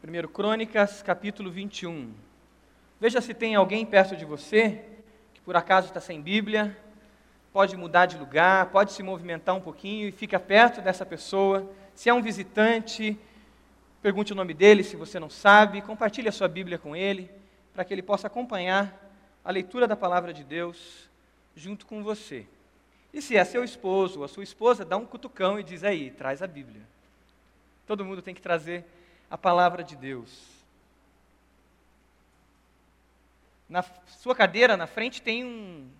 1 Crônicas, capítulo 21. Veja se tem alguém perto de você que por acaso está sem Bíblia, pode mudar de lugar, pode se movimentar um pouquinho e fica perto dessa pessoa. Se é um visitante, pergunte o nome dele se você não sabe, compartilhe a sua Bíblia com ele, para que ele possa acompanhar a leitura da palavra de Deus junto com você. E se é seu esposo ou a sua esposa, dá um cutucão e diz aí, traz a Bíblia. Todo mundo tem que trazer a palavra de Deus. Na sua cadeira, na frente, tem um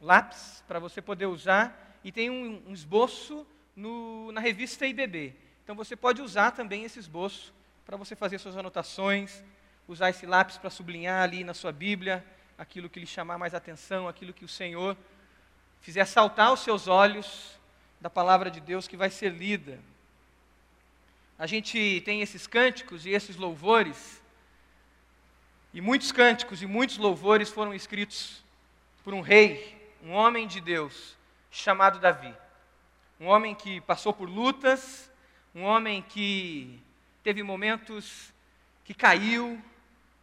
lápis para você poder usar e tem um, um esboço no, na revista IBB. Então você pode usar também esse esboço para você fazer suas anotações, usar esse lápis para sublinhar ali na sua Bíblia aquilo que lhe chamar mais atenção, aquilo que o Senhor fizer saltar os seus olhos da palavra de Deus que vai ser lida a gente tem esses cânticos e esses louvores, e muitos cânticos e muitos louvores foram escritos por um rei, um homem de Deus, chamado Davi. Um homem que passou por lutas, um homem que teve momentos que caiu,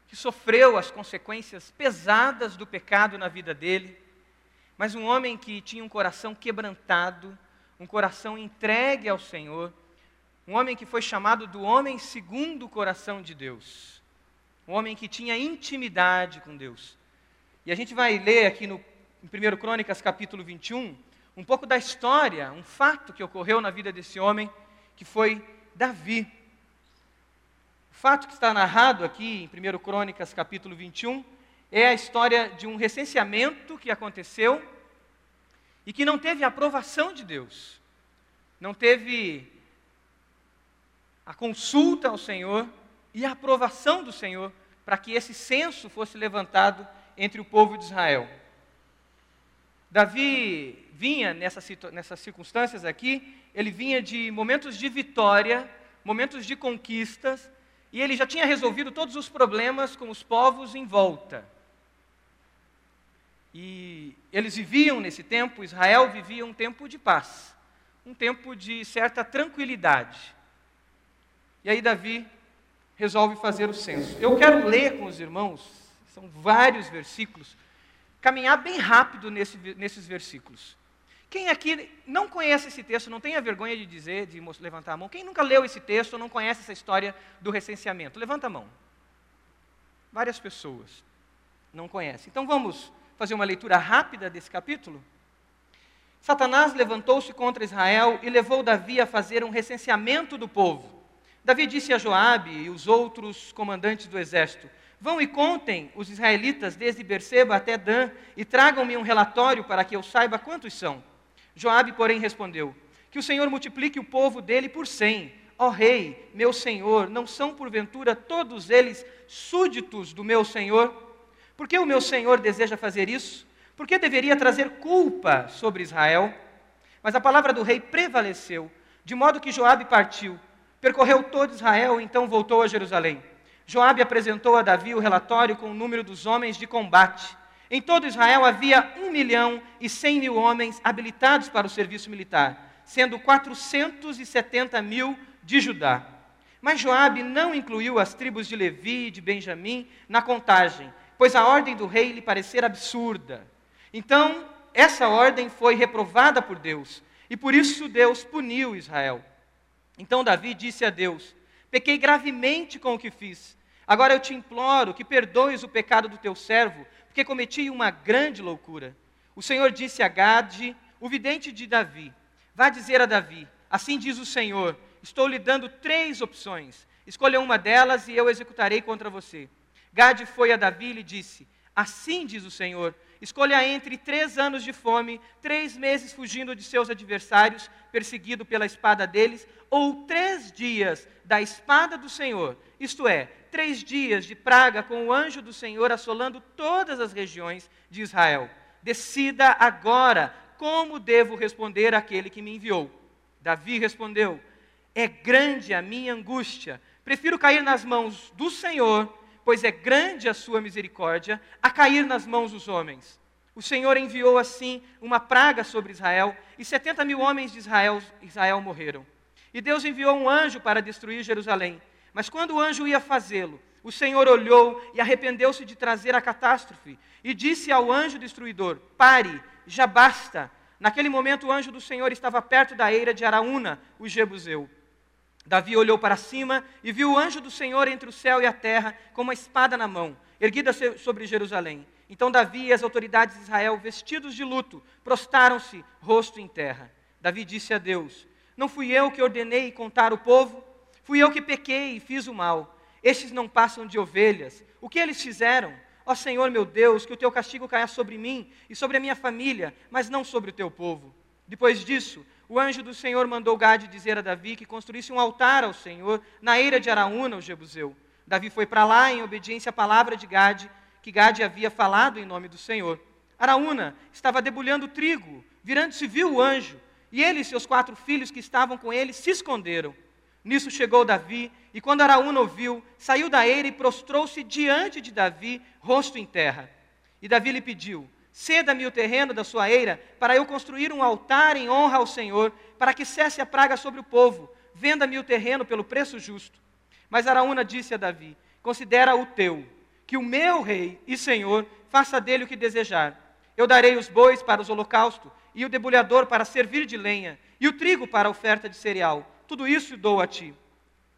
que sofreu as consequências pesadas do pecado na vida dele, mas um homem que tinha um coração quebrantado, um coração entregue ao Senhor um homem que foi chamado do homem segundo o coração de Deus. Um homem que tinha intimidade com Deus. E a gente vai ler aqui no em 1 Crônicas, capítulo 21, um pouco da história, um fato que ocorreu na vida desse homem, que foi Davi. O fato que está narrado aqui em 1 Crônicas, capítulo 21, é a história de um recenseamento que aconteceu e que não teve aprovação de Deus. Não teve a consulta ao Senhor e a aprovação do Senhor para que esse censo fosse levantado entre o povo de Israel. Davi vinha nessa, nessas circunstâncias aqui, ele vinha de momentos de vitória, momentos de conquistas, e ele já tinha resolvido todos os problemas com os povos em volta. E eles viviam nesse tempo, Israel vivia um tempo de paz, um tempo de certa tranquilidade. E aí Davi resolve fazer o censo. Eu quero ler com os irmãos, são vários versículos, caminhar bem rápido nesse, nesses versículos. Quem aqui não conhece esse texto, não tenha vergonha de dizer, de levantar a mão. Quem nunca leu esse texto ou não conhece essa história do recenseamento? Levanta a mão. Várias pessoas não conhecem. Então vamos fazer uma leitura rápida desse capítulo? Satanás levantou-se contra Israel e levou Davi a fazer um recenseamento do povo. Davi disse a Joabe e os outros comandantes do exército: Vão e contem os israelitas desde Berseba até Dan e tragam-me um relatório para que eu saiba quantos são. Joabe, porém, respondeu: Que o Senhor multiplique o povo dele por cem. Ó rei, meu senhor, não são porventura todos eles súditos do meu senhor? Por que o meu senhor deseja fazer isso? Por que deveria trazer culpa sobre Israel? Mas a palavra do rei prevaleceu, de modo que Joabe partiu Percorreu todo Israel, então voltou a Jerusalém. Joabe apresentou a Davi o relatório com o número dos homens de combate. Em todo Israel havia um milhão e cem mil homens habilitados para o serviço militar, sendo 470 mil de Judá. Mas Joabe não incluiu as tribos de Levi e de Benjamim na contagem, pois a ordem do rei lhe parecera absurda. Então, essa ordem foi reprovada por Deus, e por isso Deus puniu Israel. Então Davi disse a Deus: Pequei gravemente com o que fiz. Agora eu te imploro que perdoes o pecado do teu servo, porque cometi uma grande loucura. O Senhor disse a Gade, o vidente de Davi: Vá dizer a Davi: Assim diz o Senhor: Estou lhe dando três opções. Escolha uma delas e eu executarei contra você. Gade foi a Davi e lhe disse: Assim diz o Senhor: Escolha entre três anos de fome, três meses fugindo de seus adversários, perseguido pela espada deles, ou três dias da espada do Senhor, isto é, três dias de praga com o anjo do Senhor assolando todas as regiões de Israel. Decida agora como devo responder àquele que me enviou. Davi respondeu: É grande a minha angústia, prefiro cair nas mãos do Senhor pois é grande a sua misericórdia, a cair nas mãos dos homens. O Senhor enviou assim uma praga sobre Israel, e setenta mil homens de Israel, Israel morreram. E Deus enviou um anjo para destruir Jerusalém. Mas quando o anjo ia fazê-lo, o Senhor olhou e arrependeu-se de trazer a catástrofe e disse ao anjo destruidor: Pare, já basta. Naquele momento, o anjo do Senhor estava perto da eira de Araúna, o Jebuseu. Davi olhou para cima e viu o anjo do Senhor entre o céu e a terra, com uma espada na mão, erguida sobre Jerusalém. Então Davi e as autoridades de Israel, vestidos de luto, prostaram-se, rosto em terra. Davi disse a Deus: Não fui eu que ordenei contar o povo? Fui eu que pequei e fiz o mal. Estes não passam de ovelhas. O que eles fizeram? Ó Senhor meu Deus, que o teu castigo caia sobre mim e sobre a minha família, mas não sobre o teu povo. Depois disso, o anjo do Senhor mandou Gade dizer a Davi que construísse um altar ao Senhor na eira de Araúna, o Jebuseu. Davi foi para lá em obediência à palavra de Gade, que Gade havia falado em nome do Senhor. Araúna estava debulhando trigo, virando-se viu o anjo, e ele e seus quatro filhos que estavam com ele se esconderam. Nisso chegou Davi, e quando Araúna ouviu, saiu da eira e prostrou-se diante de Davi, rosto em terra. E Davi lhe pediu: Ceda-me o terreno da sua eira, para eu construir um altar em honra ao Senhor, para que cesse a praga sobre o povo. Venda-me o terreno pelo preço justo. Mas Araúna disse a Davi: Considera o teu, que o meu rei e senhor faça dele o que desejar. Eu darei os bois para os holocaustos, e o debulhador para servir de lenha, e o trigo para a oferta de cereal tudo isso dou a ti.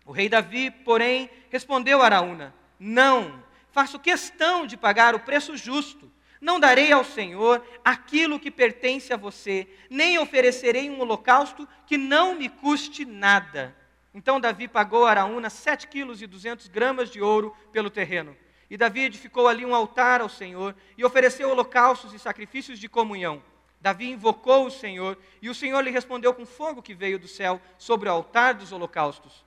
O rei Davi, porém, respondeu a Araúna: Não, faço questão de pagar o preço justo. Não darei ao Senhor aquilo que pertence a você, nem oferecerei um holocausto que não me custe nada. Então Davi pagou a Araúna sete quilos e duzentos gramas de ouro pelo terreno. E Davi edificou ali um altar ao Senhor e ofereceu holocaustos e sacrifícios de comunhão. Davi invocou o Senhor e o Senhor lhe respondeu com fogo que veio do céu sobre o altar dos holocaustos.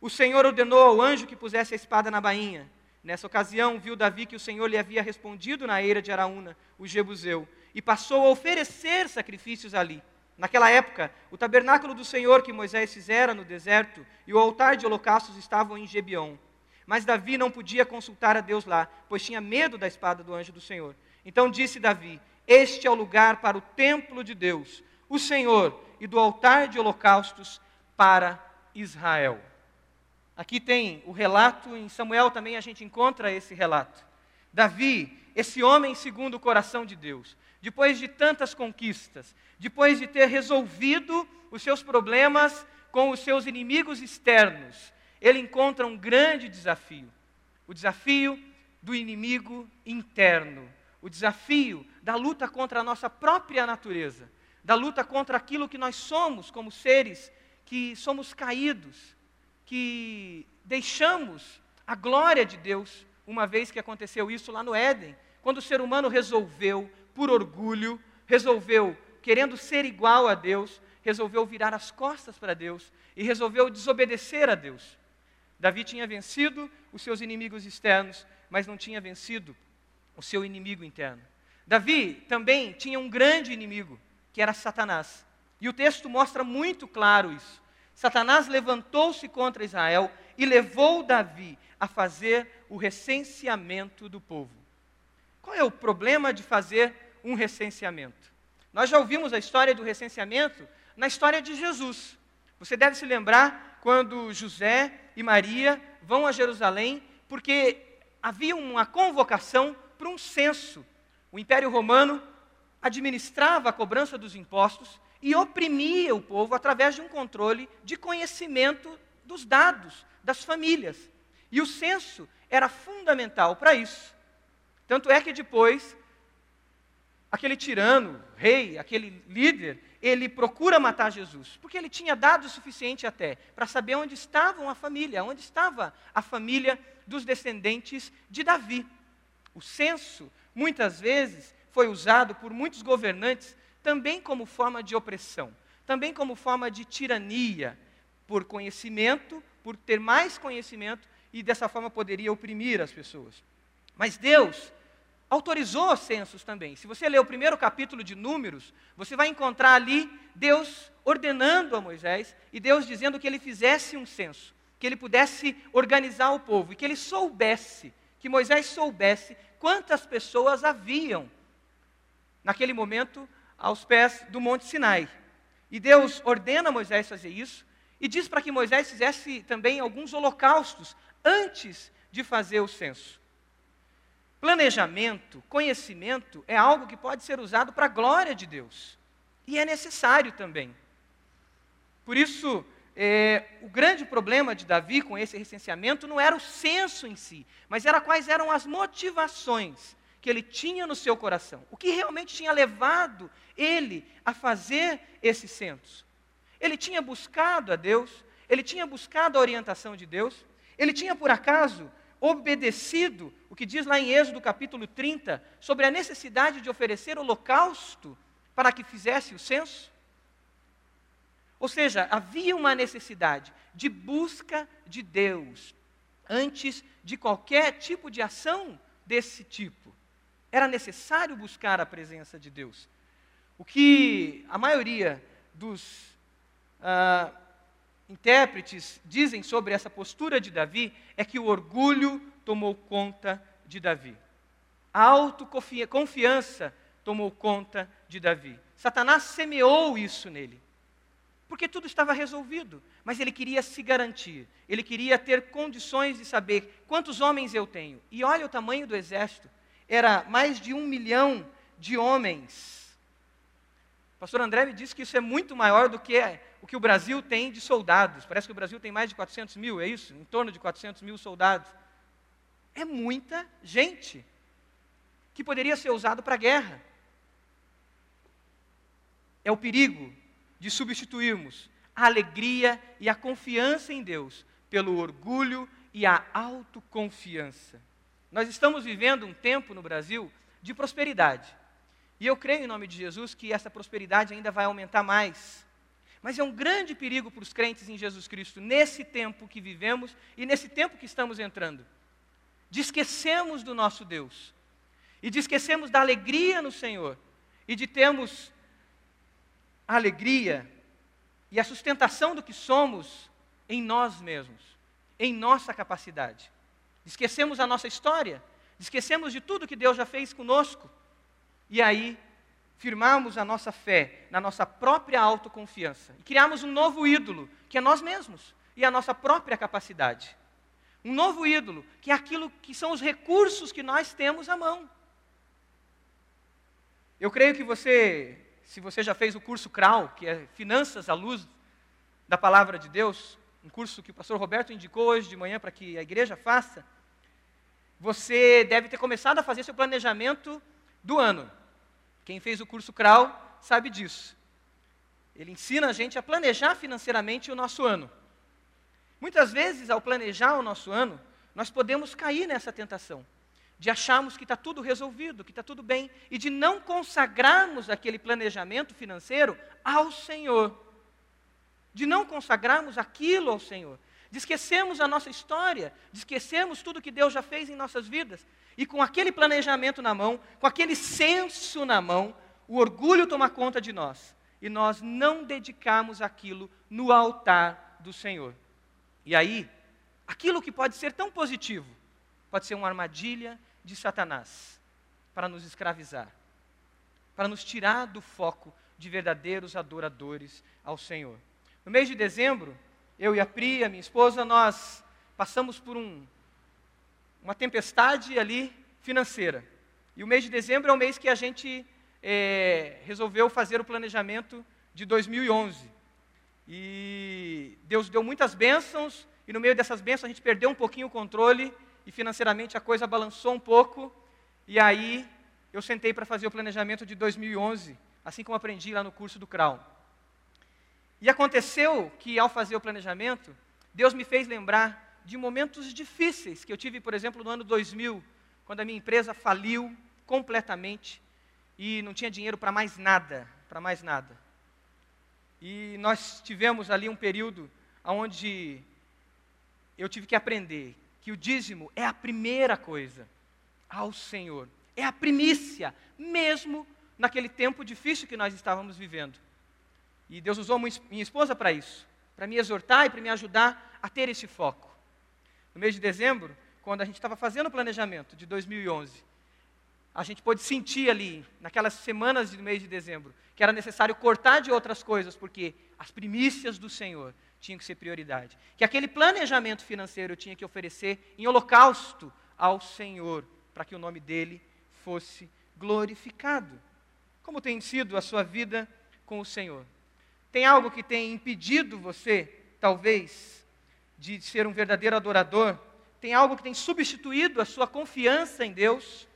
O Senhor ordenou ao anjo que pusesse a espada na bainha. Nessa ocasião, viu Davi que o Senhor lhe havia respondido na eira de Araúna, o Jebuseu, e passou a oferecer sacrifícios ali. Naquela época, o tabernáculo do Senhor que Moisés fizera no deserto e o altar de holocaustos estavam em Gebion. Mas Davi não podia consultar a Deus lá, pois tinha medo da espada do anjo do Senhor. Então disse Davi: este é o lugar para o templo de Deus, o Senhor, e do altar de holocaustos para Israel. Aqui tem o relato, em Samuel também a gente encontra esse relato. Davi, esse homem segundo o coração de Deus, depois de tantas conquistas, depois de ter resolvido os seus problemas com os seus inimigos externos, ele encontra um grande desafio: o desafio do inimigo interno, o desafio da luta contra a nossa própria natureza, da luta contra aquilo que nós somos como seres que somos caídos, que deixamos a glória de Deus, uma vez que aconteceu isso lá no Éden, quando o ser humano resolveu, por orgulho, resolveu, querendo ser igual a Deus, resolveu virar as costas para Deus e resolveu desobedecer a Deus. Davi tinha vencido os seus inimigos externos, mas não tinha vencido o seu inimigo interno. Davi também tinha um grande inimigo, que era Satanás. E o texto mostra muito claro isso. Satanás levantou-se contra Israel e levou Davi a fazer o recenseamento do povo. Qual é o problema de fazer um recenseamento? Nós já ouvimos a história do recenseamento na história de Jesus. Você deve se lembrar quando José e Maria vão a Jerusalém, porque havia uma convocação para um censo. O Império Romano administrava a cobrança dos impostos e oprimia o povo através de um controle de conhecimento dos dados das famílias. E o censo era fundamental para isso. Tanto é que depois, aquele tirano, rei, aquele líder, ele procura matar Jesus, porque ele tinha dado o suficiente até para saber onde estava a família, onde estava a família dos descendentes de Davi. O censo, muitas vezes, foi usado por muitos governantes também como forma de opressão, também como forma de tirania, por conhecimento, por ter mais conhecimento e dessa forma poderia oprimir as pessoas. Mas Deus autorizou censos também. Se você ler o primeiro capítulo de Números, você vai encontrar ali Deus ordenando a Moisés e Deus dizendo que ele fizesse um censo, que ele pudesse organizar o povo e que ele soubesse, que Moisés soubesse quantas pessoas haviam naquele momento aos pés do Monte Sinai. E Deus ordena Moisés fazer isso, E diz para que Moisés fizesse também alguns holocaustos antes de fazer o censo. Planejamento, conhecimento é algo que pode ser usado para a glória de Deus. E é necessário também. Por isso, é, o grande problema de Davi com esse recenseamento não era o censo em si, mas era quais eram as motivações que ele tinha no seu coração. O que realmente tinha levado ele a fazer esse censo. Ele tinha buscado a Deus, ele tinha buscado a orientação de Deus, ele tinha por acaso obedecido o que diz lá em Êxodo capítulo 30 sobre a necessidade de oferecer holocausto para que fizesse o censo? Ou seja, havia uma necessidade de busca de Deus antes de qualquer tipo de ação desse tipo. Era necessário buscar a presença de Deus. O que a maioria dos ah, intérpretes dizem sobre essa postura de Davi é que o orgulho tomou conta de Davi. A autoconfiança tomou conta de Davi. Satanás semeou isso nele. Porque tudo estava resolvido, mas ele queria se garantir, ele queria ter condições de saber quantos homens eu tenho. E olha o tamanho do exército: era mais de um milhão de homens o pastor André me disse que isso é muito maior do que o que o Brasil tem de soldados. Parece que o Brasil tem mais de 400 mil, é isso? Em torno de 400 mil soldados. É muita gente que poderia ser usado para a guerra. É o perigo de substituirmos a alegria e a confiança em Deus pelo orgulho e a autoconfiança. Nós estamos vivendo um tempo no Brasil de prosperidade. E eu creio em nome de Jesus que essa prosperidade ainda vai aumentar mais. Mas é um grande perigo para os crentes em Jesus Cristo, nesse tempo que vivemos e nesse tempo que estamos entrando, de esquecermos do nosso Deus, e de esquecermos da alegria no Senhor, e de termos a alegria e a sustentação do que somos em nós mesmos, em nossa capacidade. Esquecemos a nossa história, esquecemos de tudo que Deus já fez conosco e aí, firmarmos a nossa fé na nossa própria autoconfiança e criarmos um novo ídolo, que é nós mesmos e a nossa própria capacidade. Um novo ídolo, que é aquilo que são os recursos que nós temos à mão. Eu creio que você, se você já fez o curso CRAU, que é Finanças à Luz da Palavra de Deus, um curso que o pastor Roberto indicou hoje de manhã para que a igreja faça, você deve ter começado a fazer seu planejamento do ano. Quem fez o curso CRAL sabe disso. Ele ensina a gente a planejar financeiramente o nosso ano. Muitas vezes, ao planejar o nosso ano, nós podemos cair nessa tentação de acharmos que está tudo resolvido, que está tudo bem, e de não consagrarmos aquele planejamento financeiro ao Senhor. De não consagrarmos aquilo ao Senhor. De esquecermos a nossa história, de esquecermos tudo que Deus já fez em nossas vidas e com aquele planejamento na mão, com aquele senso na mão, o orgulho toma conta de nós e nós não dedicamos aquilo no altar do Senhor. E aí, aquilo que pode ser tão positivo, pode ser uma armadilha de Satanás para nos escravizar, para nos tirar do foco de verdadeiros adoradores ao Senhor. No mês de dezembro, eu e a Pri, a minha esposa, nós passamos por um uma tempestade ali financeira. E o mês de dezembro é o mês que a gente é, resolveu fazer o planejamento de 2011. E Deus deu muitas bênçãos, e no meio dessas bênçãos a gente perdeu um pouquinho o controle, e financeiramente a coisa balançou um pouco. E aí eu sentei para fazer o planejamento de 2011, assim como aprendi lá no curso do CRAU. E aconteceu que ao fazer o planejamento, Deus me fez lembrar de momentos difíceis que eu tive, por exemplo, no ano 2000, quando a minha empresa faliu completamente e não tinha dinheiro para mais nada, para mais nada. E nós tivemos ali um período onde eu tive que aprender que o dízimo é a primeira coisa ao Senhor, é a primícia, mesmo naquele tempo difícil que nós estávamos vivendo. E Deus usou minha esposa para isso, para me exortar e para me ajudar a ter esse foco no mês de dezembro, quando a gente estava fazendo o planejamento de 2011, a gente pôde sentir ali, naquelas semanas do mês de dezembro, que era necessário cortar de outras coisas, porque as primícias do Senhor tinha que ser prioridade. Que aquele planejamento financeiro eu tinha que oferecer em holocausto ao Senhor, para que o nome dele fosse glorificado. Como tem sido a sua vida com o Senhor? Tem algo que tem impedido você, talvez, de ser um verdadeiro adorador? Tem algo que tem substituído a sua confiança em Deus?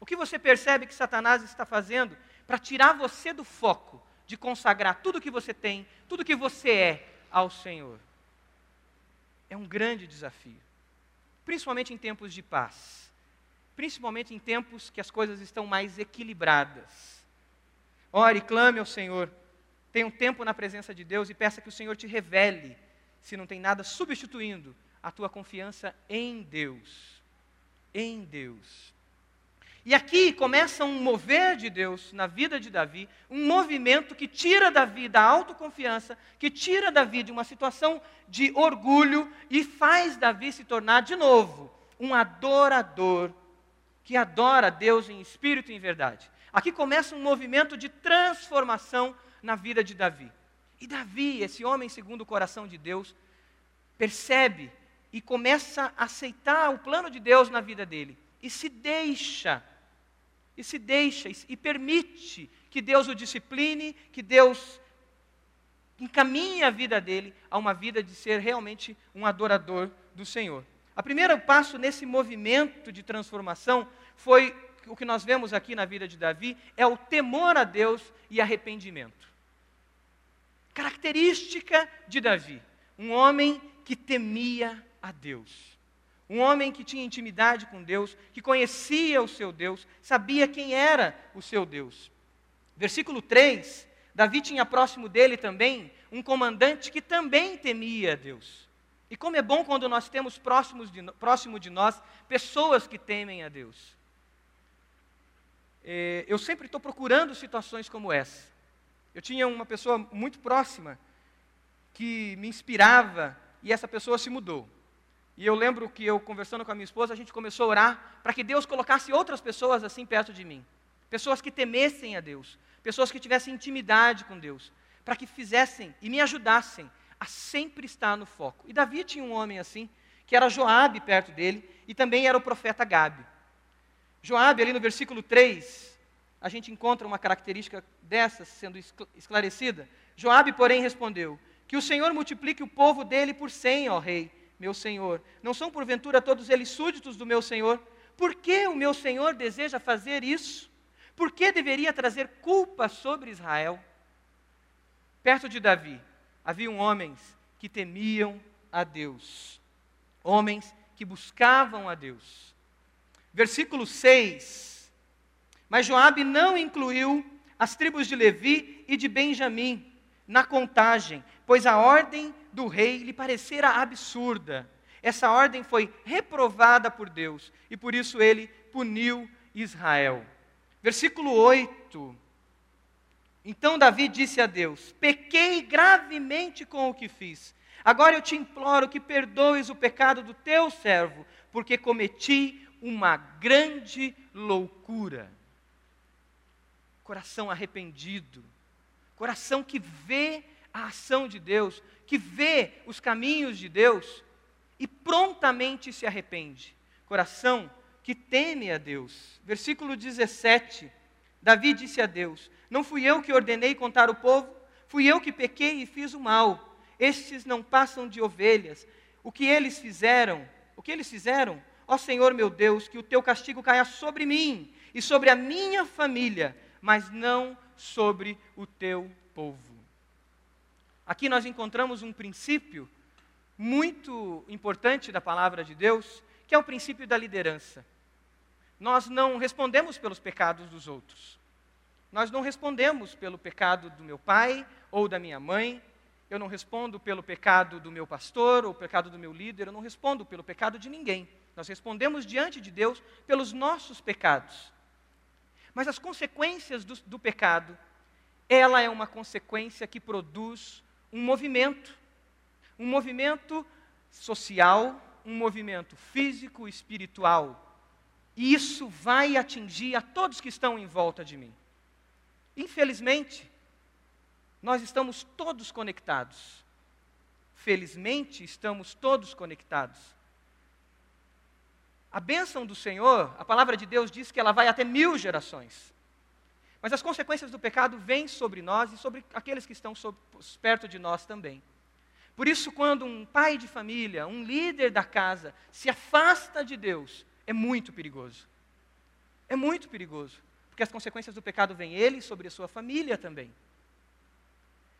O que você percebe que Satanás está fazendo para tirar você do foco de consagrar tudo que você tem, tudo que você é ao Senhor? É um grande desafio, principalmente em tempos de paz, principalmente em tempos que as coisas estão mais equilibradas. Ore, clame ao Senhor, tenha um tempo na presença de Deus e peça que o Senhor te revele se não tem nada substituindo a tua confiança em Deus. Em Deus. E aqui começa um mover de Deus na vida de Davi, um movimento que tira Davi da autoconfiança, que tira Davi de uma situação de orgulho e faz Davi se tornar de novo um adorador que adora Deus em espírito e em verdade. Aqui começa um movimento de transformação na vida de Davi. E Davi, esse homem segundo o coração de Deus, percebe e começa a aceitar o plano de Deus na vida dele e se deixa e se deixa e permite que Deus o discipline, que Deus encaminhe a vida dele a uma vida de ser realmente um adorador do Senhor. O primeiro passo nesse movimento de transformação foi o que nós vemos aqui na vida de Davi, é o temor a Deus e arrependimento. Característica de Davi, um homem que temia a Deus. Um homem que tinha intimidade com Deus, que conhecia o seu Deus, sabia quem era o seu Deus. Versículo 3: Davi tinha próximo dele também um comandante que também temia a Deus. E como é bom quando nós temos próximos de, próximo de nós pessoas que temem a Deus. É, eu sempre estou procurando situações como essa. Eu tinha uma pessoa muito próxima que me inspirava e essa pessoa se mudou. E eu lembro que eu, conversando com a minha esposa, a gente começou a orar para que Deus colocasse outras pessoas assim perto de mim. Pessoas que temessem a Deus, pessoas que tivessem intimidade com Deus, para que fizessem e me ajudassem a sempre estar no foco. E Davi tinha um homem assim, que era Joabe perto dele, e também era o profeta Gabe. Joabe, ali no versículo 3, a gente encontra uma característica dessas sendo esclarecida. Joabe, porém, respondeu: Que o Senhor multiplique o povo dele por cem, ó rei meu senhor? Não são porventura todos eles súditos do meu senhor? Por que o meu senhor deseja fazer isso? Por que deveria trazer culpa sobre Israel? Perto de Davi haviam homens que temiam a Deus, homens que buscavam a Deus. Versículo 6. Mas Joabe não incluiu as tribos de Levi e de Benjamim na contagem, pois a ordem do rei lhe parecera absurda. Essa ordem foi reprovada por Deus e por isso ele puniu Israel. Versículo 8. Então Davi disse a Deus: Pequei gravemente com o que fiz. Agora eu te imploro que perdoes o pecado do teu servo, porque cometi uma grande loucura. Coração arrependido, coração que vê a ação de Deus, que vê os caminhos de Deus e prontamente se arrepende. Coração que teme a Deus. Versículo 17. Davi disse a Deus: Não fui eu que ordenei contar o povo, fui eu que pequei e fiz o mal. Estes não passam de ovelhas. O que eles fizeram? O que eles fizeram? Ó Senhor meu Deus, que o teu castigo caia sobre mim e sobre a minha família, mas não sobre o teu povo. Aqui nós encontramos um princípio muito importante da palavra de Deus, que é o princípio da liderança. Nós não respondemos pelos pecados dos outros. Nós não respondemos pelo pecado do meu pai ou da minha mãe. Eu não respondo pelo pecado do meu pastor ou pecado do meu líder. Eu não respondo pelo pecado de ninguém. Nós respondemos diante de Deus pelos nossos pecados. Mas as consequências do, do pecado, ela é uma consequência que produz um movimento, um movimento social, um movimento físico, espiritual. E isso vai atingir a todos que estão em volta de mim. Infelizmente, nós estamos todos conectados. felizmente, estamos todos conectados. A bênção do Senhor, a palavra de Deus diz que ela vai até mil gerações. Mas as consequências do pecado vêm sobre nós e sobre aqueles que estão perto de nós também. Por isso, quando um pai de família, um líder da casa, se afasta de Deus, é muito perigoso. É muito perigoso. Porque as consequências do pecado vêm ele sobre a sua família também.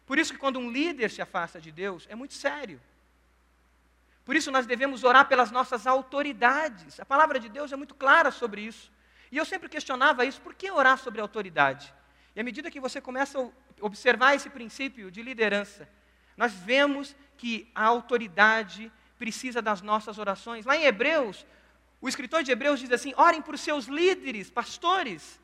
Por isso que quando um líder se afasta de Deus, é muito sério. Por isso nós devemos orar pelas nossas autoridades. A palavra de Deus é muito clara sobre isso. E eu sempre questionava isso, por que orar sobre autoridade? E à medida que você começa a observar esse princípio de liderança, nós vemos que a autoridade precisa das nossas orações. Lá em Hebreus, o escritor de Hebreus diz assim: orem por seus líderes, pastores,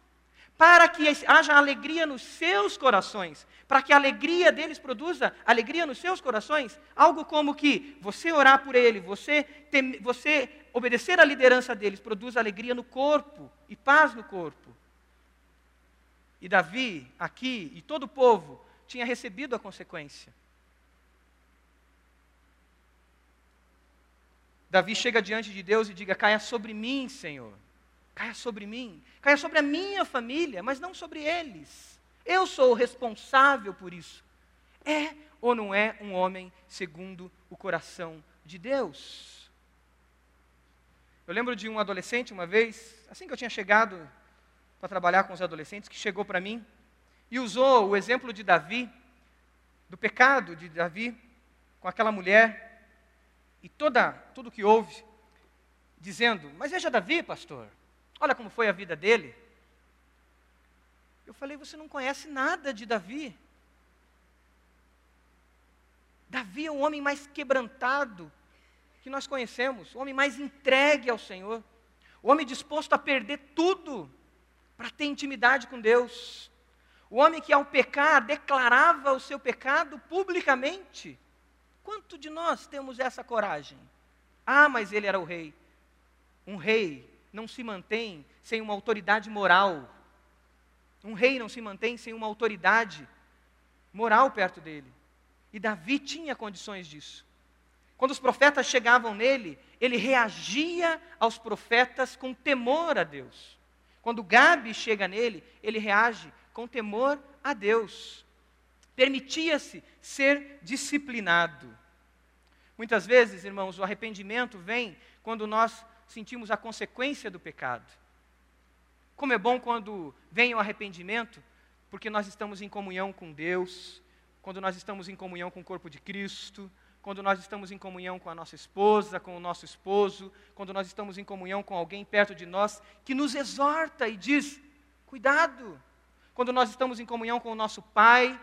para que haja alegria nos seus corações, para que a alegria deles produza alegria nos seus corações. Algo como que você orar por ele, você, tem, você obedecer à liderança deles, produz alegria no corpo e paz no corpo. E Davi, aqui, e todo o povo, tinha recebido a consequência. Davi chega diante de Deus e diga: Caia sobre mim, Senhor. Caia sobre mim. Caia sobre a minha família, mas não sobre eles. Eu sou o responsável por isso. É ou não é um homem segundo o coração de Deus? Eu lembro de um adolescente uma vez, assim que eu tinha chegado para trabalhar com os adolescentes, que chegou para mim e usou o exemplo de Davi, do pecado de Davi com aquela mulher e toda, tudo que houve, dizendo: Mas veja Davi, pastor, olha como foi a vida dele. Eu falei: Você não conhece nada de Davi. Davi é o homem mais quebrantado que nós conhecemos, o homem mais entregue ao Senhor, o homem disposto a perder tudo para ter intimidade com Deus, o homem que ao pecar declarava o seu pecado publicamente. Quanto de nós temos essa coragem? Ah, mas ele era o rei. Um rei não se mantém sem uma autoridade moral. Um rei não se mantém sem uma autoridade moral perto dele. E Davi tinha condições disso. Quando os profetas chegavam nele, ele reagia aos profetas com temor a Deus. Quando Gabi chega nele, ele reage com temor a Deus permitia-se ser disciplinado. Muitas vezes, irmãos, o arrependimento vem quando nós sentimos a consequência do pecado. Como é bom quando vem o arrependimento, porque nós estamos em comunhão com Deus, quando nós estamos em comunhão com o corpo de Cristo, quando nós estamos em comunhão com a nossa esposa, com o nosso esposo, quando nós estamos em comunhão com alguém perto de nós que nos exorta e diz: cuidado. Quando nós estamos em comunhão com o nosso pai,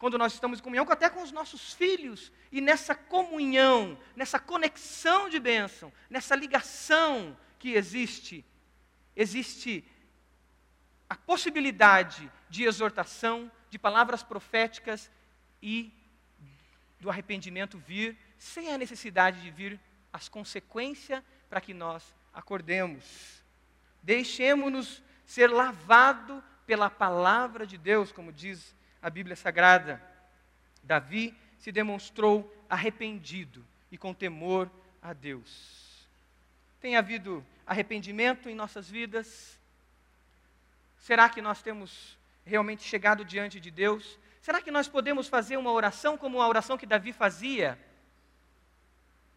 quando nós estamos em comunhão até com os nossos filhos, e nessa comunhão, nessa conexão de bênção, nessa ligação que existe, existe a possibilidade de exortação, de palavras proféticas e do arrependimento vir, sem a necessidade de vir as consequências para que nós acordemos. Deixemos-nos ser lavado pela palavra de Deus, como diz a Bíblia Sagrada. Davi se demonstrou arrependido e com temor a Deus. Tem havido arrependimento em nossas vidas? Será que nós temos realmente chegado diante de Deus? Será que nós podemos fazer uma oração como a oração que Davi fazia?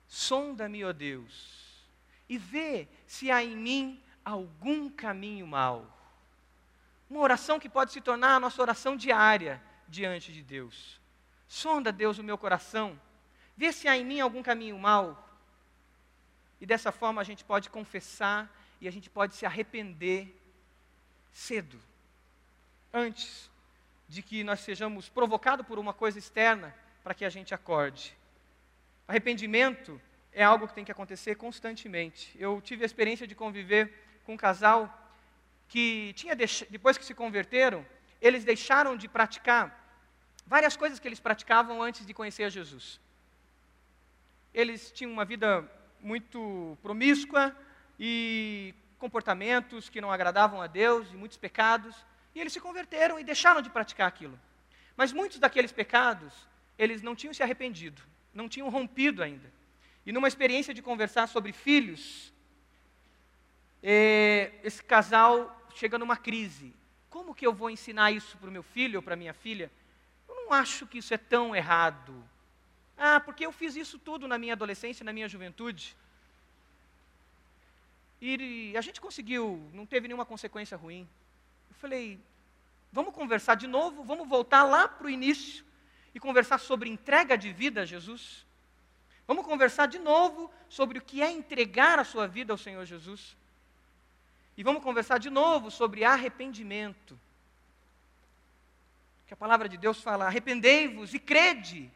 Sonda-me, ó Deus, e vê se há em mim algum caminho mau uma oração que pode se tornar a nossa oração diária diante de Deus. Sonda, Deus, o meu coração. Vê se há em mim algum caminho mau. E dessa forma a gente pode confessar e a gente pode se arrepender cedo, antes de que nós sejamos provocados por uma coisa externa para que a gente acorde. Arrependimento é algo que tem que acontecer constantemente. Eu tive a experiência de conviver com um casal que tinha depois que se converteram, eles deixaram de praticar várias coisas que eles praticavam antes de conhecer Jesus. Eles tinham uma vida muito promíscua e comportamentos que não agradavam a Deus e muitos pecados, e eles se converteram e deixaram de praticar aquilo. Mas muitos daqueles pecados, eles não tinham se arrependido. não tinham rompido ainda. E numa experiência de conversar sobre filhos, é, esse casal chega numa crise. Como que eu vou ensinar isso para o meu filho ou para minha filha? Eu não acho que isso é tão errado. Ah, porque eu fiz isso tudo na minha adolescência, na minha juventude. E a gente conseguiu, não teve nenhuma consequência ruim. Eu falei, vamos conversar de novo, vamos voltar lá para o início e conversar sobre entrega de vida a Jesus. Vamos conversar de novo sobre o que é entregar a sua vida ao Senhor Jesus. E vamos conversar de novo sobre arrependimento. Que a palavra de Deus fala: arrependei-vos e crede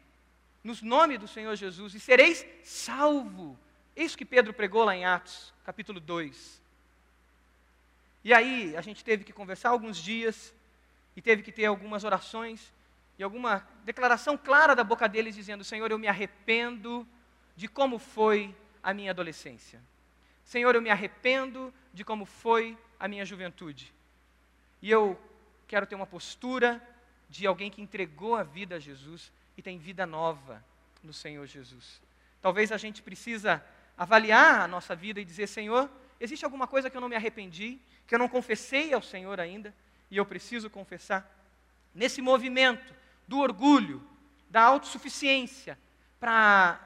nos nomes do Senhor Jesus e sereis salvo. Isso que Pedro pregou lá em Atos, capítulo 2. E aí, a gente teve que conversar alguns dias e teve que ter algumas orações e alguma declaração clara da boca deles dizendo: Senhor, eu me arrependo de como foi a minha adolescência. Senhor, eu me arrependo de como foi a minha juventude. E eu quero ter uma postura de alguém que entregou a vida a Jesus e tem vida nova no Senhor Jesus. Talvez a gente precisa avaliar a nossa vida e dizer, Senhor, existe alguma coisa que eu não me arrependi, que eu não confessei ao Senhor ainda, e eu preciso confessar. Nesse movimento do orgulho, da autossuficiência, para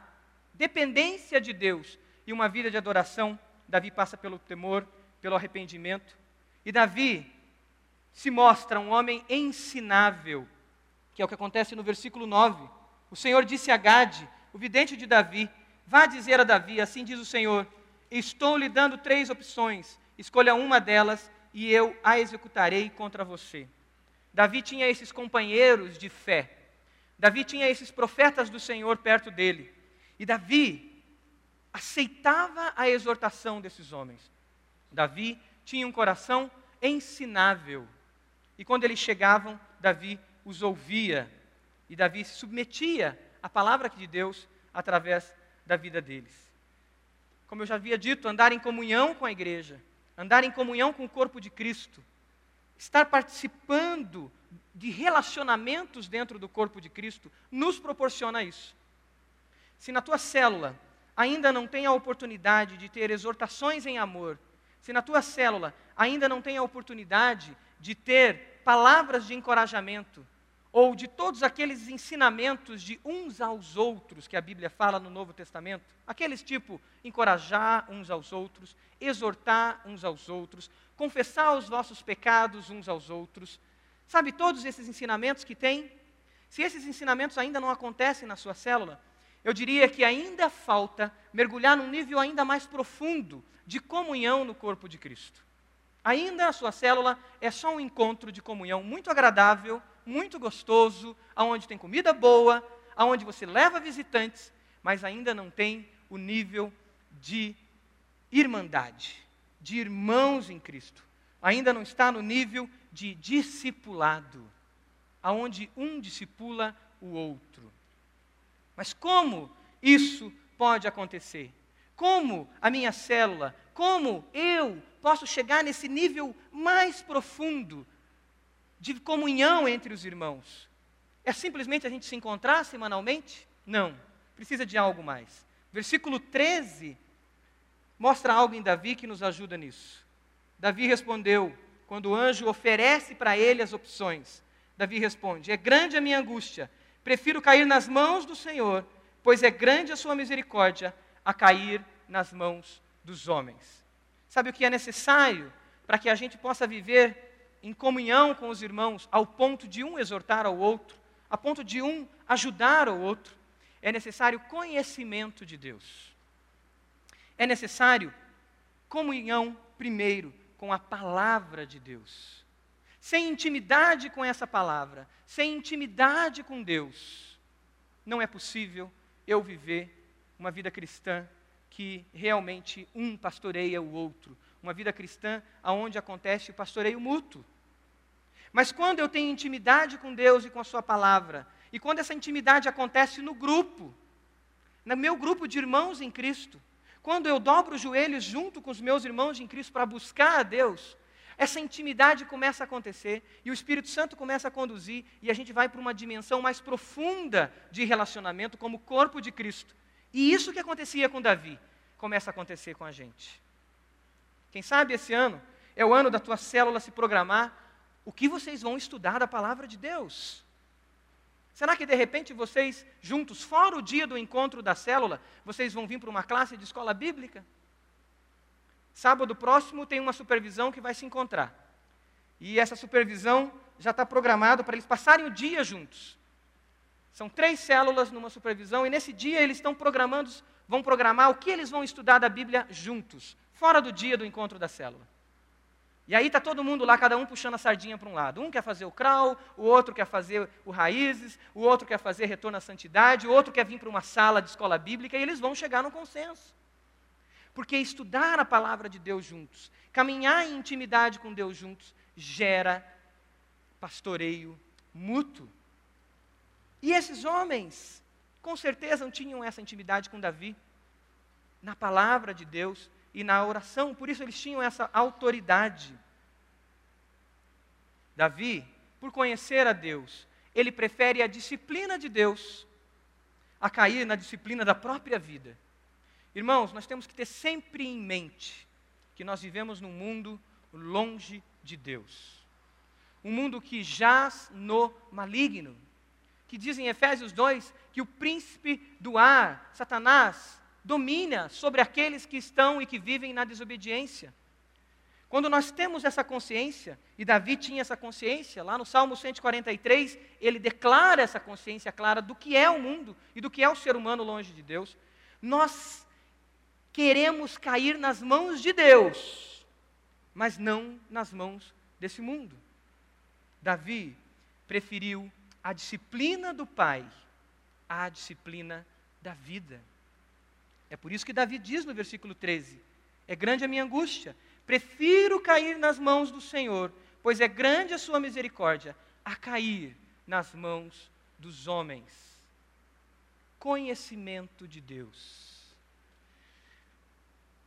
dependência de Deus e uma vida de adoração, Davi passa pelo temor, pelo arrependimento. E Davi se mostra um homem ensinável, que é o que acontece no versículo 9. O Senhor disse a Gade, o vidente de Davi: Vá dizer a Davi, assim diz o Senhor: Estou lhe dando três opções, escolha uma delas e eu a executarei contra você. Davi tinha esses companheiros de fé. Davi tinha esses profetas do Senhor perto dele. E Davi aceitava a exortação desses homens. Davi tinha um coração ensinável. E quando eles chegavam, Davi os ouvia. E Davi se submetia à palavra de Deus através da vida deles. Como eu já havia dito, andar em comunhão com a igreja, andar em comunhão com o corpo de Cristo, estar participando de relacionamentos dentro do corpo de Cristo, nos proporciona isso. Se na tua célula ainda não tem a oportunidade de ter exortações em amor, se na tua célula ainda não tem a oportunidade de ter palavras de encorajamento, ou de todos aqueles ensinamentos de uns aos outros que a Bíblia fala no Novo Testamento, aqueles tipo encorajar uns aos outros, exortar uns aos outros, confessar os vossos pecados uns aos outros, sabe todos esses ensinamentos que tem? Se esses ensinamentos ainda não acontecem na sua célula, eu diria que ainda falta mergulhar num nível ainda mais profundo de comunhão no corpo de Cristo. Ainda a sua célula é só um encontro de comunhão muito agradável, muito gostoso, aonde tem comida boa, aonde você leva visitantes, mas ainda não tem o nível de irmandade, de irmãos em Cristo. Ainda não está no nível de discipulado, aonde um discipula o outro. Mas como isso pode acontecer? Como a minha célula, como eu posso chegar nesse nível mais profundo de comunhão entre os irmãos? É simplesmente a gente se encontrar semanalmente? Não, precisa de algo mais. Versículo 13 mostra algo em Davi que nos ajuda nisso. Davi respondeu, quando o anjo oferece para ele as opções, Davi responde: É grande a minha angústia Prefiro cair nas mãos do Senhor, pois é grande a sua misericórdia, a cair nas mãos dos homens. Sabe o que é necessário para que a gente possa viver em comunhão com os irmãos, ao ponto de um exortar ao outro, a ponto de um ajudar ao outro? É necessário conhecimento de Deus. É necessário comunhão, primeiro, com a palavra de Deus sem intimidade com essa palavra, sem intimidade com Deus, não é possível eu viver uma vida cristã que realmente um pastoreia o outro, uma vida cristã aonde acontece o pastoreio mútuo. Mas quando eu tenho intimidade com Deus e com a Sua palavra, e quando essa intimidade acontece no grupo, no meu grupo de irmãos em Cristo, quando eu dobro os joelhos junto com os meus irmãos em Cristo para buscar a Deus, essa intimidade começa a acontecer e o Espírito Santo começa a conduzir e a gente vai para uma dimensão mais profunda de relacionamento como corpo de Cristo. E isso que acontecia com Davi começa a acontecer com a gente. Quem sabe esse ano é o ano da tua célula se programar o que vocês vão estudar da palavra de Deus. Será que de repente vocês, juntos, fora o dia do encontro da célula, vocês vão vir para uma classe de escola bíblica? Sábado próximo tem uma supervisão que vai se encontrar. E essa supervisão já está programada para eles passarem o dia juntos. São três células numa supervisão, e nesse dia eles estão programando, vão programar o que eles vão estudar da Bíblia juntos, fora do dia do encontro da célula. E aí está todo mundo lá, cada um puxando a sardinha para um lado. Um quer fazer o crawl, o outro quer fazer o raízes, o outro quer fazer retorno à santidade, o outro quer vir para uma sala de escola bíblica, e eles vão chegar no consenso. Porque estudar a palavra de Deus juntos, caminhar em intimidade com Deus juntos, gera pastoreio mútuo. E esses homens, com certeza, não tinham essa intimidade com Davi, na palavra de Deus e na oração, por isso eles tinham essa autoridade. Davi, por conhecer a Deus, ele prefere a disciplina de Deus a cair na disciplina da própria vida. Irmãos, nós temos que ter sempre em mente que nós vivemos num mundo longe de Deus. Um mundo que jaz no maligno. Que diz em Efésios 2 que o príncipe do ar, Satanás, domina sobre aqueles que estão e que vivem na desobediência. Quando nós temos essa consciência, e Davi tinha essa consciência, lá no Salmo 143, ele declara essa consciência clara do que é o mundo e do que é o ser humano longe de Deus. Nós queremos cair nas mãos de Deus, mas não nas mãos desse mundo. Davi preferiu a disciplina do pai à disciplina da vida. É por isso que Davi diz no versículo 13: É grande a minha angústia, prefiro cair nas mãos do Senhor, pois é grande a sua misericórdia, a cair nas mãos dos homens. Conhecimento de Deus.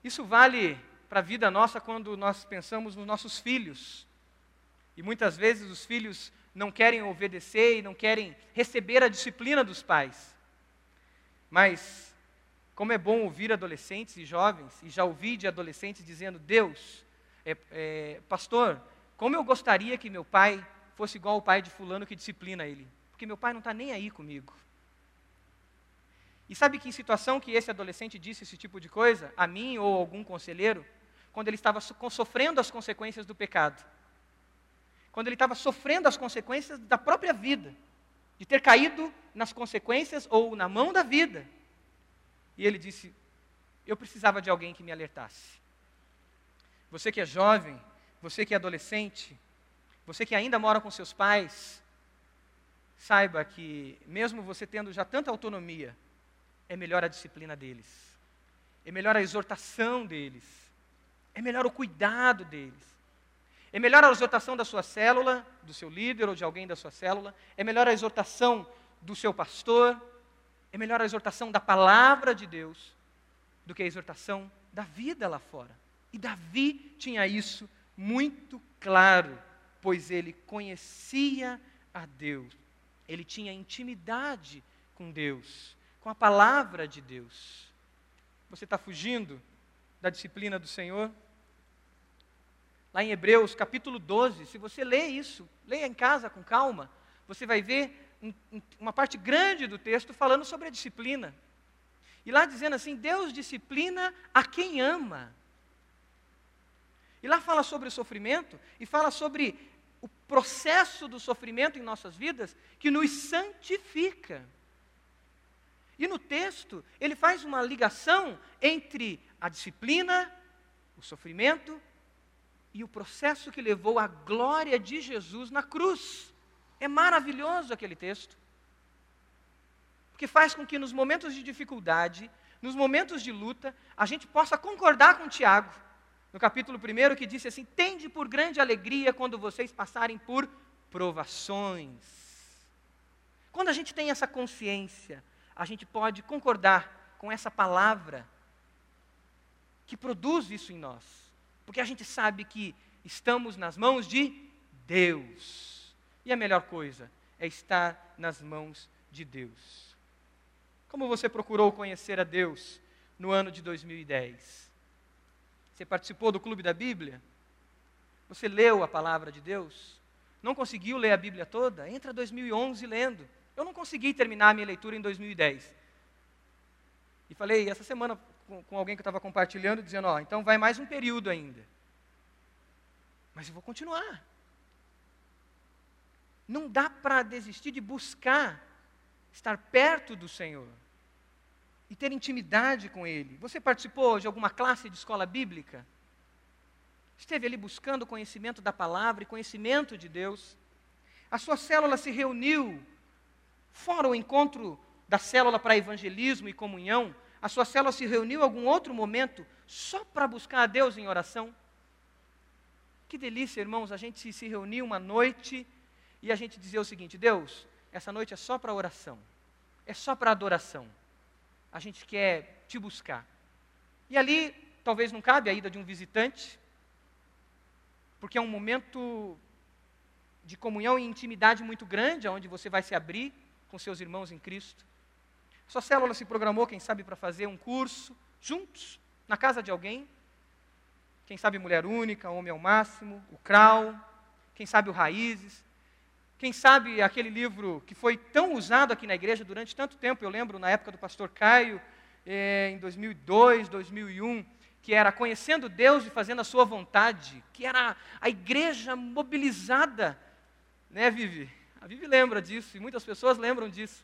Isso vale para a vida nossa quando nós pensamos nos nossos filhos. E muitas vezes os filhos não querem obedecer e não querem receber a disciplina dos pais. Mas, como é bom ouvir adolescentes e jovens, e já ouvi de adolescentes dizendo: Deus, é, é, pastor, como eu gostaria que meu pai fosse igual ao pai de Fulano que disciplina ele, porque meu pai não está nem aí comigo. E sabe que situação que esse adolescente disse esse tipo de coisa, a mim ou algum conselheiro, quando ele estava sofrendo as consequências do pecado? Quando ele estava sofrendo as consequências da própria vida, de ter caído nas consequências ou na mão da vida. E ele disse: Eu precisava de alguém que me alertasse. Você que é jovem, você que é adolescente, você que ainda mora com seus pais, saiba que, mesmo você tendo já tanta autonomia, é melhor a disciplina deles, é melhor a exortação deles, é melhor o cuidado deles. É melhor a exortação da sua célula, do seu líder ou de alguém da sua célula, é melhor a exortação do seu pastor, é melhor a exortação da palavra de Deus do que a exortação da vida lá fora. E Davi tinha isso muito claro, pois ele conhecia a Deus, ele tinha intimidade com Deus com a palavra de Deus. Você está fugindo da disciplina do Senhor? Lá em Hebreus capítulo 12, se você lê isso, leia em casa com calma, você vai ver uma parte grande do texto falando sobre a disciplina. E lá dizendo assim: Deus disciplina a quem ama. E lá fala sobre o sofrimento e fala sobre o processo do sofrimento em nossas vidas que nos santifica. E no texto, ele faz uma ligação entre a disciplina, o sofrimento e o processo que levou à glória de Jesus na cruz. É maravilhoso aquele texto. Porque faz com que nos momentos de dificuldade, nos momentos de luta, a gente possa concordar com Tiago, no capítulo 1, que disse assim: Tende por grande alegria quando vocês passarem por provações. Quando a gente tem essa consciência, a gente pode concordar com essa palavra que produz isso em nós. Porque a gente sabe que estamos nas mãos de Deus. E a melhor coisa é estar nas mãos de Deus. Como você procurou conhecer a Deus no ano de 2010? Você participou do Clube da Bíblia? Você leu a palavra de Deus? Não conseguiu ler a Bíblia toda? Entra 2011 lendo. Eu não consegui terminar a minha leitura em 2010. E falei essa semana com, com alguém que eu estava compartilhando, dizendo: Ó, então vai mais um período ainda. Mas eu vou continuar. Não dá para desistir de buscar estar perto do Senhor e ter intimidade com Ele. Você participou de alguma classe de escola bíblica? Esteve ali buscando conhecimento da palavra e conhecimento de Deus? A sua célula se reuniu, fora o encontro da célula para evangelismo e comunhão, a sua célula se reuniu em algum outro momento só para buscar a Deus em oração? Que delícia, irmãos, a gente se reunir uma noite e a gente dizer o seguinte: Deus, essa noite é só para oração, é só para adoração. A gente quer te buscar. E ali, talvez não cabe a ida de um visitante, porque é um momento de comunhão e intimidade muito grande, onde você vai se abrir com seus irmãos em Cristo. Sua célula se programou, quem sabe, para fazer um curso juntos, na casa de alguém. Quem sabe Mulher Única, Homem ao Máximo, o CRAU, quem sabe o Raízes. Quem sabe aquele livro que foi tão usado aqui na igreja durante tanto tempo, eu lembro na época do pastor Caio, eh, em 2002, 2001, que era Conhecendo Deus e Fazendo a Sua Vontade, que era a igreja mobilizada, né, Vivi? A Vivi lembra disso e muitas pessoas lembram disso.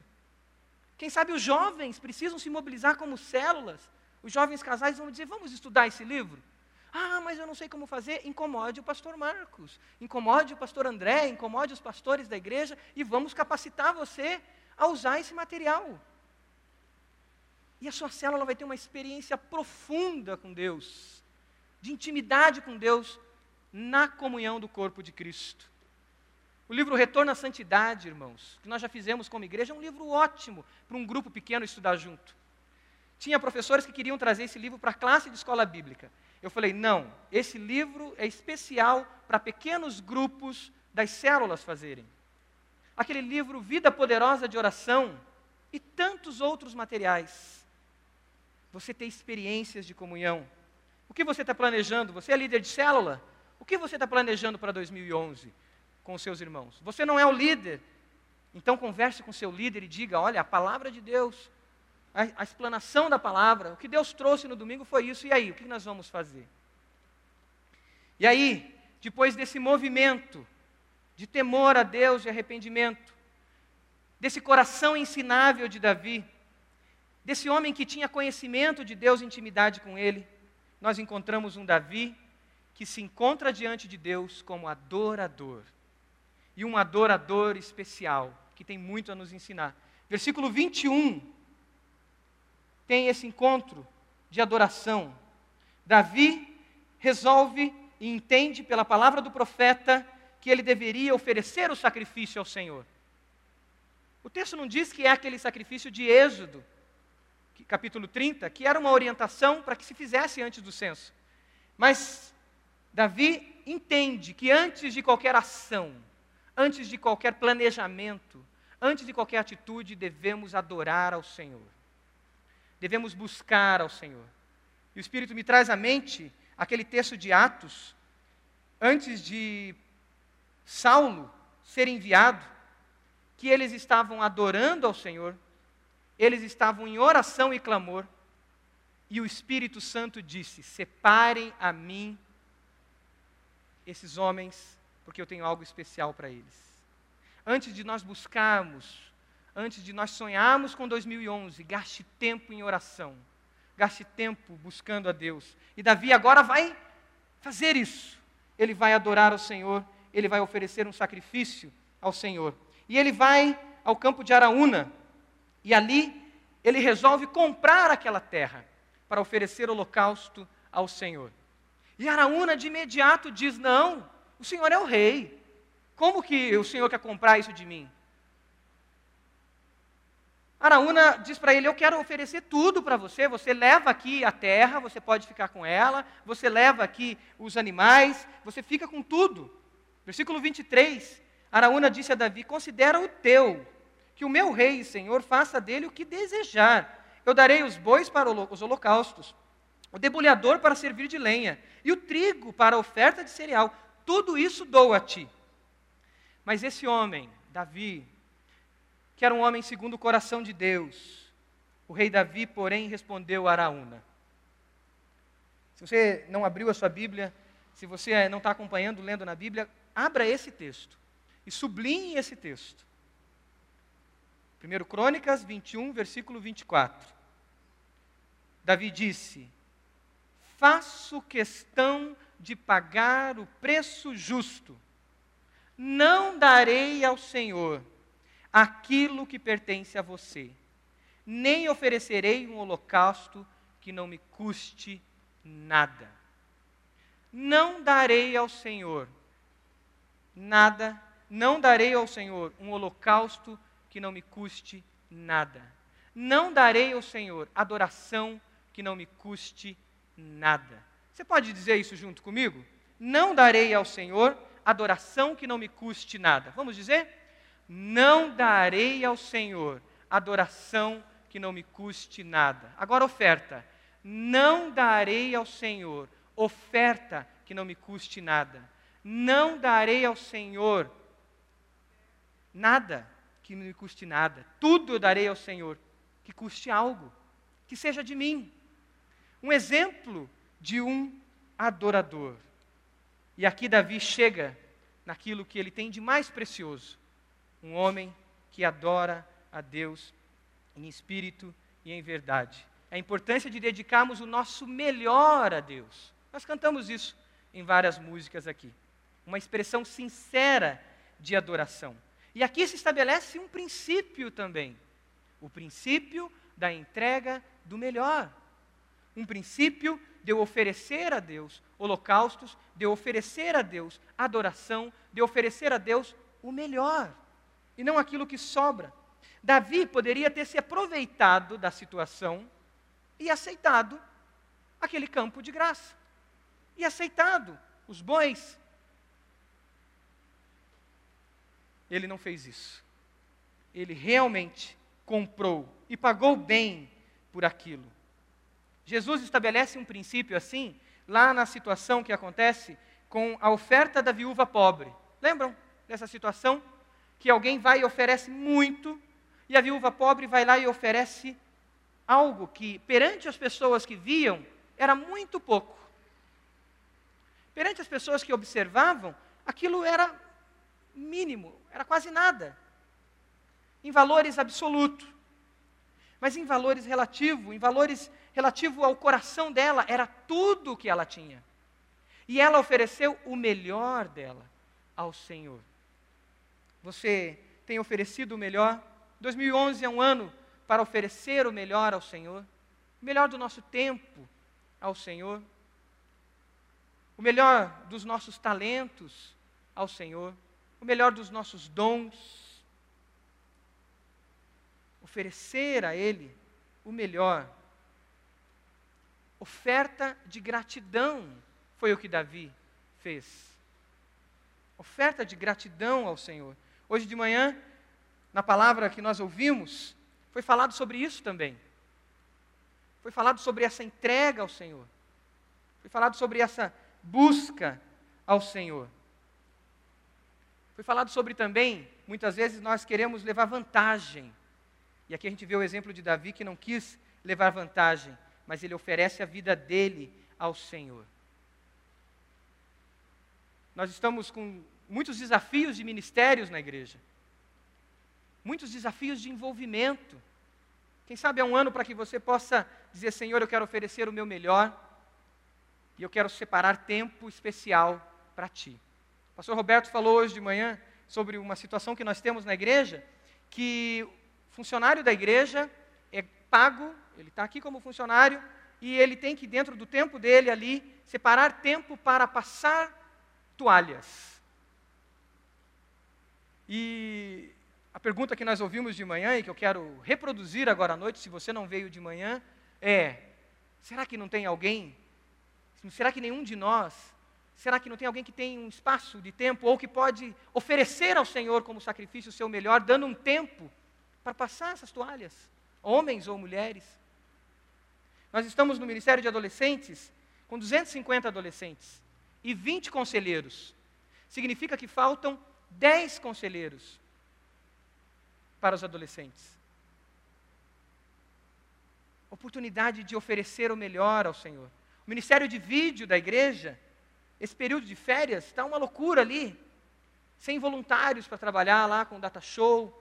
Quem sabe os jovens precisam se mobilizar como células. Os jovens casais vão dizer: vamos estudar esse livro. Ah, mas eu não sei como fazer. Incomode o pastor Marcos, incomode o pastor André, incomode os pastores da igreja e vamos capacitar você a usar esse material. E a sua célula vai ter uma experiência profunda com Deus, de intimidade com Deus, na comunhão do corpo de Cristo. O livro Retorno à Santidade, irmãos, que nós já fizemos como igreja, é um livro ótimo para um grupo pequeno estudar junto. Tinha professores que queriam trazer esse livro para a classe de escola bíblica. Eu falei: não, esse livro é especial para pequenos grupos das células fazerem. Aquele livro Vida Poderosa de Oração e tantos outros materiais. Você tem experiências de comunhão. O que você está planejando? Você é líder de célula? O que você está planejando para 2011? Com os seus irmãos. Você não é o líder. Então converse com seu líder e diga: olha, a palavra de Deus, a, a explanação da palavra, o que Deus trouxe no domingo foi isso. E aí, o que nós vamos fazer? E aí, depois desse movimento de temor a Deus e arrependimento, desse coração ensinável de Davi, desse homem que tinha conhecimento de Deus e intimidade com ele, nós encontramos um Davi que se encontra diante de Deus como adorador e um adorador especial, que tem muito a nos ensinar. Versículo 21 tem esse encontro de adoração. Davi resolve e entende pela palavra do profeta que ele deveria oferecer o sacrifício ao Senhor. O texto não diz que é aquele sacrifício de Êxodo, capítulo 30, que era uma orientação para que se fizesse antes do censo. Mas Davi entende que antes de qualquer ação, Antes de qualquer planejamento, antes de qualquer atitude, devemos adorar ao Senhor. Devemos buscar ao Senhor. E o Espírito me traz à mente aquele texto de Atos, antes de Saulo ser enviado, que eles estavam adorando ao Senhor, eles estavam em oração e clamor, e o Espírito Santo disse: Separem a mim esses homens porque eu tenho algo especial para eles. Antes de nós buscarmos, antes de nós sonharmos com 2011, gaste tempo em oração, gaste tempo buscando a Deus. E Davi agora vai fazer isso. Ele vai adorar o Senhor, ele vai oferecer um sacrifício ao Senhor. E ele vai ao campo de Araúna, e ali ele resolve comprar aquela terra para oferecer holocausto ao Senhor. E Araúna de imediato diz: Não, o Senhor é o rei. Como que o Senhor quer comprar isso de mim? Araúna diz para ele: Eu quero oferecer tudo para você. Você leva aqui a terra, você pode ficar com ela. Você leva aqui os animais, você fica com tudo. Versículo 23. Araúna disse a Davi: Considera o teu, que o meu rei e senhor faça dele o que desejar. Eu darei os bois para os holocaustos, o debulhador para servir de lenha, e o trigo para a oferta de cereal. Tudo isso dou a ti. Mas esse homem, Davi, que era um homem segundo o coração de Deus. O rei Davi, porém, respondeu a Araúna. Se você não abriu a sua Bíblia, se você não está acompanhando, lendo na Bíblia, abra esse texto e sublinhe esse texto. 1 Crônicas 21, versículo 24. Davi disse: Faço questão de pagar o preço justo, não darei ao Senhor aquilo que pertence a você, nem oferecerei um holocausto que não me custe nada. Não darei ao Senhor nada, não darei ao Senhor um holocausto que não me custe nada. Não darei ao Senhor adoração que não me custe nada. Você pode dizer isso junto comigo? Não darei ao Senhor adoração que não me custe nada. Vamos dizer? Não darei ao Senhor adoração que não me custe nada. Agora, oferta. Não darei ao Senhor oferta que não me custe nada. Não darei ao Senhor nada que não me custe nada. Tudo eu darei ao Senhor que custe algo, que seja de mim. Um exemplo de um adorador. E aqui Davi chega naquilo que ele tem de mais precioso, um homem que adora a Deus em espírito e em verdade. A importância de dedicarmos o nosso melhor a Deus. Nós cantamos isso em várias músicas aqui. Uma expressão sincera de adoração. E aqui se estabelece um princípio também. O princípio da entrega do melhor. Um princípio de eu oferecer a Deus holocaustos, de eu oferecer a Deus adoração, de oferecer a Deus o melhor e não aquilo que sobra. Davi poderia ter se aproveitado da situação e aceitado aquele campo de graça. E aceitado os bois. Ele não fez isso. Ele realmente comprou e pagou bem por aquilo. Jesus estabelece um princípio assim, lá na situação que acontece com a oferta da viúva pobre. Lembram dessa situação? que alguém vai e oferece muito, e a viúva pobre vai lá e oferece algo que, perante as pessoas que viam, era muito pouco. Perante as pessoas que observavam, aquilo era mínimo, era quase nada. Em valores absolutos. Mas em valores relativo, em valores relativo ao coração dela, era tudo o que ela tinha. E ela ofereceu o melhor dela ao Senhor. Você tem oferecido o melhor? 2011 é um ano para oferecer o melhor ao Senhor, o melhor do nosso tempo ao Senhor, o melhor dos nossos talentos ao Senhor, o melhor dos nossos dons. Oferecer a Ele o melhor. Oferta de gratidão foi o que Davi fez. Oferta de gratidão ao Senhor. Hoje de manhã, na palavra que nós ouvimos, foi falado sobre isso também. Foi falado sobre essa entrega ao Senhor. Foi falado sobre essa busca ao Senhor. Foi falado sobre também, muitas vezes nós queremos levar vantagem. E aqui a gente vê o exemplo de Davi que não quis levar vantagem, mas ele oferece a vida dele ao Senhor. Nós estamos com muitos desafios de ministérios na igreja, muitos desafios de envolvimento. Quem sabe é um ano para que você possa dizer: Senhor, eu quero oferecer o meu melhor e eu quero separar tempo especial para ti. O pastor Roberto falou hoje de manhã sobre uma situação que nós temos na igreja, que funcionário da igreja é pago, ele está aqui como funcionário, e ele tem que, dentro do tempo dele ali, separar tempo para passar toalhas. E A pergunta que nós ouvimos de manhã e que eu quero reproduzir agora à noite, se você não veio de manhã, é: será que não tem alguém? Será que nenhum de nós? Será que não tem alguém que tem um espaço de tempo ou que pode oferecer ao Senhor como sacrifício o seu melhor, dando um tempo para passar essas toalhas, homens ou mulheres? Nós estamos no Ministério de Adolescentes com 250 adolescentes e 20 conselheiros. Significa que faltam 10 conselheiros para os adolescentes. Oportunidade de oferecer o melhor ao Senhor. O ministério de vídeo da igreja, esse período de férias, está uma loucura ali. Sem voluntários para trabalhar lá com data show.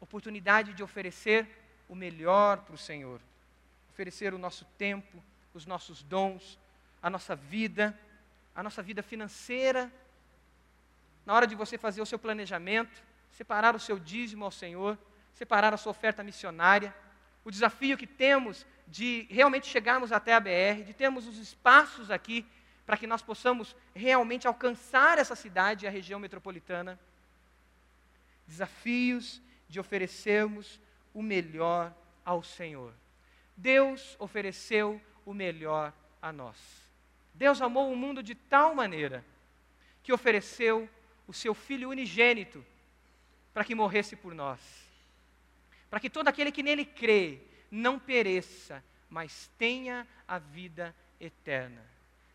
Oportunidade de oferecer o melhor para o Senhor. Oferecer o nosso tempo, os nossos dons, a nossa vida, a nossa vida financeira. Na hora de você fazer o seu planejamento, separar o seu dízimo ao Senhor, separar a sua oferta missionária, o desafio que temos de realmente chegarmos até a BR, de termos os espaços aqui para que nós possamos realmente alcançar essa cidade e a região metropolitana. Desafios de oferecermos o melhor ao Senhor. Deus ofereceu o melhor a nós. Deus amou o mundo de tal maneira que ofereceu o seu Filho unigênito para que morresse por nós. Para que todo aquele que nele crê não pereça, mas tenha a vida eterna.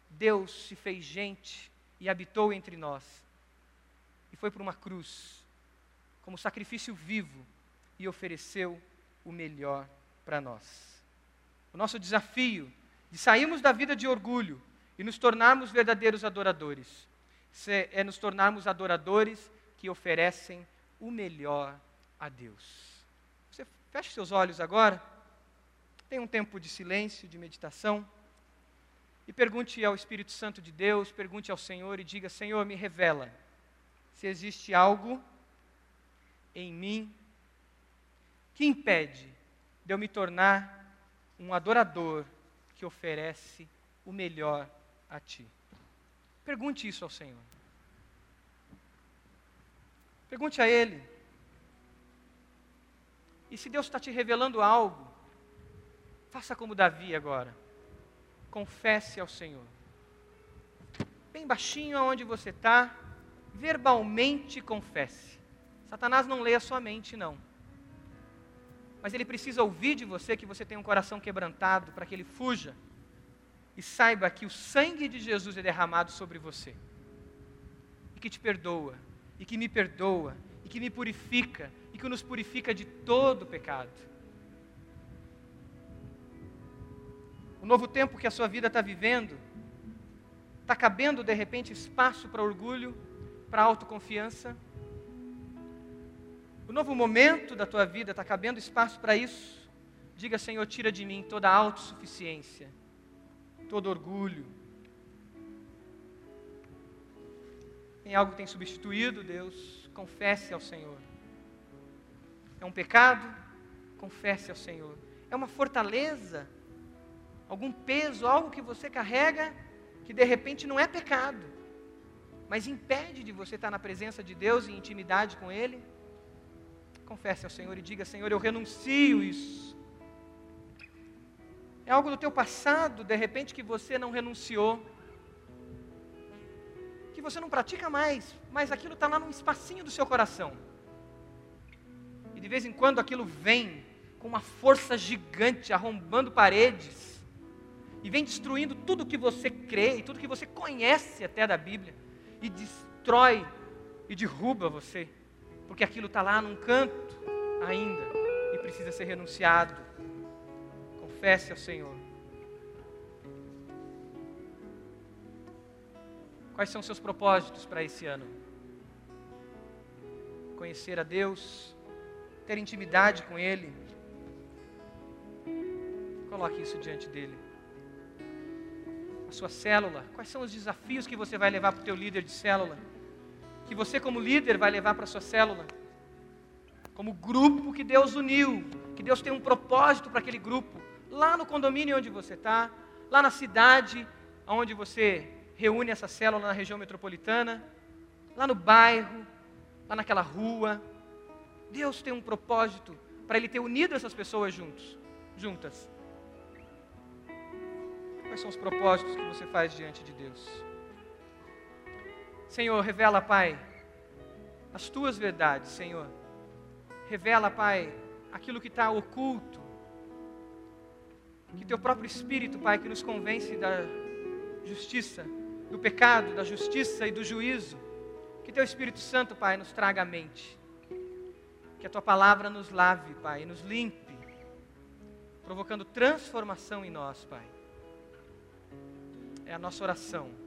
Deus se fez gente e habitou entre nós. E foi por uma cruz, como sacrifício vivo, e ofereceu o melhor para nós. O nosso desafio de sairmos da vida de orgulho e nos tornarmos verdadeiros adoradores é nos tornarmos adoradores que oferecem o melhor a Deus. Você feche seus olhos agora, tenha um tempo de silêncio, de meditação, e pergunte ao Espírito Santo de Deus, pergunte ao Senhor e diga: Senhor, me revela se existe algo em mim que impede de eu me tornar um adorador que oferece o melhor a Ti. Pergunte isso ao Senhor. Pergunte a Ele. E se Deus está te revelando algo, faça como Davi agora. Confesse ao Senhor. Bem baixinho aonde você está, verbalmente confesse. Satanás não lê a sua mente, não. Mas ele precisa ouvir de você que você tem um coração quebrantado para que ele fuja e saiba que o sangue de Jesus é derramado sobre você e que te perdoa e que me perdoa, e que me purifica, e que nos purifica de todo pecado. O novo tempo que a sua vida está vivendo, está cabendo de repente espaço para orgulho, para autoconfiança. O novo momento da tua vida está cabendo espaço para isso. Diga, Senhor, tira de mim toda autossuficiência, todo orgulho, Tem algo que tem substituído, Deus, confesse ao Senhor. É um pecado? Confesse ao Senhor. É uma fortaleza? Algum peso, algo que você carrega que de repente não é pecado, mas impede de você estar na presença de Deus em intimidade com Ele? Confesse ao Senhor e diga: Senhor, eu renuncio isso. É algo do teu passado, de repente, que você não renunciou que você não pratica mais, mas aquilo está lá num espacinho do seu coração. E de vez em quando aquilo vem com uma força gigante, arrombando paredes, e vem destruindo tudo que você crê e tudo que você conhece até da Bíblia, e destrói e derruba você, porque aquilo está lá num canto ainda e precisa ser renunciado. Confesse ao Senhor. Quais são seus propósitos para esse ano? Conhecer a Deus, ter intimidade com Ele. Coloque isso diante dele. A sua célula, quais são os desafios que você vai levar para o teu líder de célula? Que você como líder vai levar para sua célula? Como grupo que Deus uniu, que Deus tem um propósito para aquele grupo, lá no condomínio onde você está, lá na cidade onde você reúne essa célula na região metropolitana, lá no bairro, lá naquela rua. Deus tem um propósito para Ele ter unido essas pessoas juntos, juntas. Quais são os propósitos que você faz diante de Deus? Senhor, revela, Pai, as tuas verdades, Senhor. Revela, Pai, aquilo que está oculto. Que teu próprio Espírito, Pai, que nos convence da justiça, do pecado, da justiça e do juízo. Que teu Espírito Santo, Pai, nos traga a mente. Que a tua palavra nos lave, Pai, nos limpe, provocando transformação em nós, Pai. É a nossa oração.